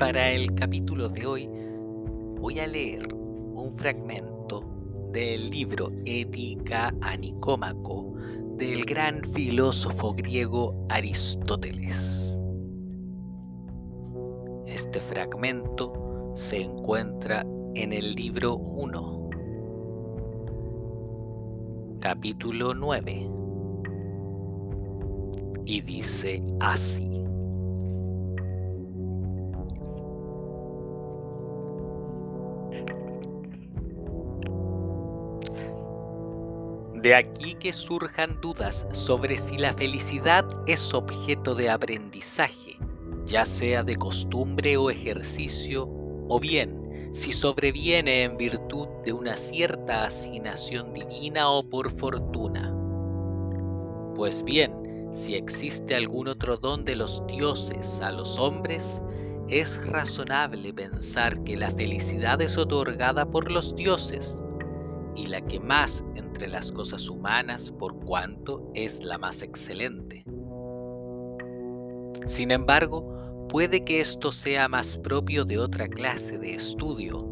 Para el capítulo de hoy voy a leer un fragmento del libro Ética a Nicómaco del gran filósofo griego Aristóteles. Este fragmento se encuentra en el libro 1, capítulo 9, y dice así. De aquí que surjan dudas sobre si la felicidad es objeto de aprendizaje, ya sea de costumbre o ejercicio, o bien si sobreviene en virtud de una cierta asignación divina o por fortuna. Pues bien, si existe algún otro don de los dioses a los hombres, es razonable pensar que la felicidad es otorgada por los dioses, y la que más entre las cosas humanas por cuanto es la más excelente. Sin embargo, puede que esto sea más propio de otra clase de estudio,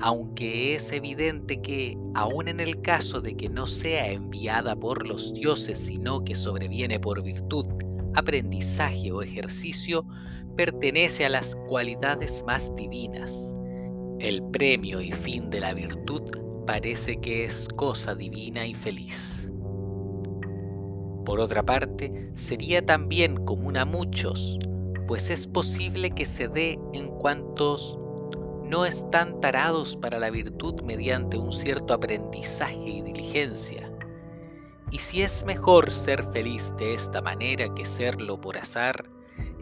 aunque es evidente que, aun en el caso de que no sea enviada por los dioses, sino que sobreviene por virtud, aprendizaje o ejercicio, pertenece a las cualidades más divinas. El premio y fin de la virtud parece que es cosa divina y feliz. Por otra parte, sería también común a muchos, pues es posible que se dé en cuantos no están tarados para la virtud mediante un cierto aprendizaje y diligencia. Y si es mejor ser feliz de esta manera que serlo por azar,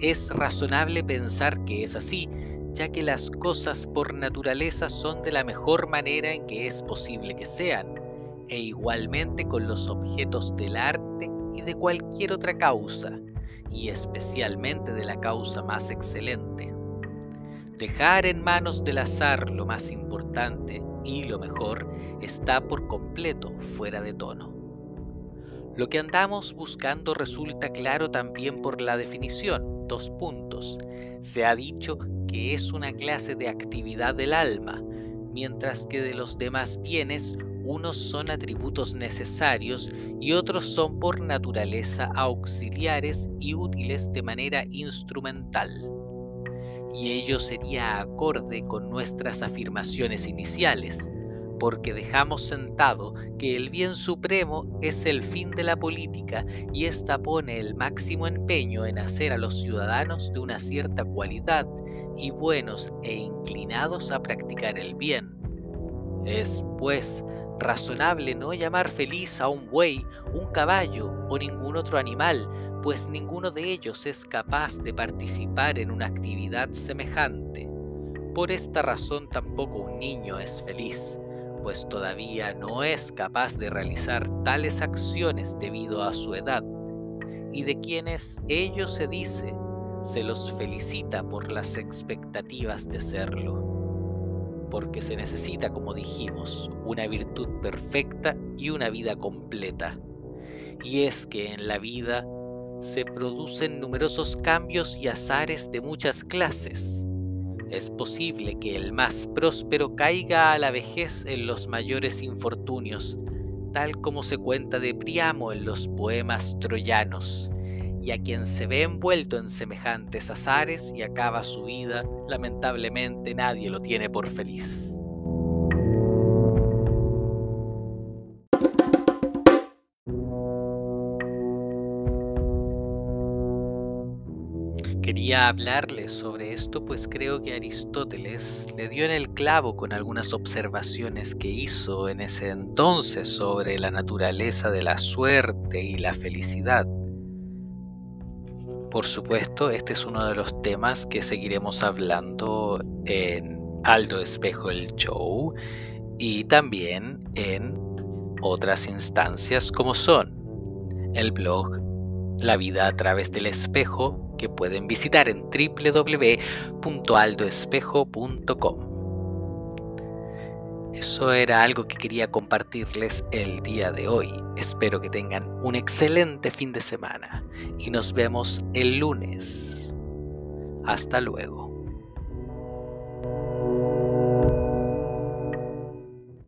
es razonable pensar que es así, ya que las cosas por naturaleza son de la mejor manera en que es posible que sean, e igualmente con los objetos del arte y de cualquier otra causa, y especialmente de la causa más excelente. Dejar en manos del azar lo más importante y lo mejor está por completo fuera de tono. Lo que andamos buscando resulta claro también por la definición, dos puntos. Se ha dicho es una clase de actividad del alma, mientras que de los demás bienes unos son atributos necesarios y otros son por naturaleza auxiliares y útiles de manera instrumental. Y ello sería acorde con nuestras afirmaciones iniciales, porque dejamos sentado que el bien supremo es el fin de la política y ésta pone el máximo empeño en hacer a los ciudadanos de una cierta cualidad y buenos e inclinados a practicar el bien. Es, pues, razonable no llamar feliz a un buey, un caballo o ningún otro animal, pues ninguno de ellos es capaz de participar en una actividad semejante. Por esta razón tampoco un niño es feliz, pues todavía no es capaz de realizar tales acciones debido a su edad, y de quienes ello se dice se los felicita por las expectativas de serlo, porque se necesita, como dijimos, una virtud perfecta y una vida completa. Y es que en la vida se producen numerosos cambios y azares de muchas clases. Es posible que el más próspero caiga a la vejez en los mayores infortunios, tal como se cuenta de Priamo en los poemas troyanos y a quien se ve envuelto en semejantes azares y acaba su vida, lamentablemente nadie lo tiene por feliz. Quería hablarles sobre esto, pues creo que Aristóteles le dio en el clavo con algunas observaciones que hizo en ese entonces sobre la naturaleza de la suerte y la felicidad. Por supuesto, este es uno de los temas que seguiremos hablando en Aldo Espejo el Show y también en otras instancias como son el blog La vida a través del espejo que pueden visitar en www.aldoespejo.com. Eso era algo que quería compartirles el día de hoy. Espero que tengan un excelente fin de semana y nos vemos el lunes. Hasta luego.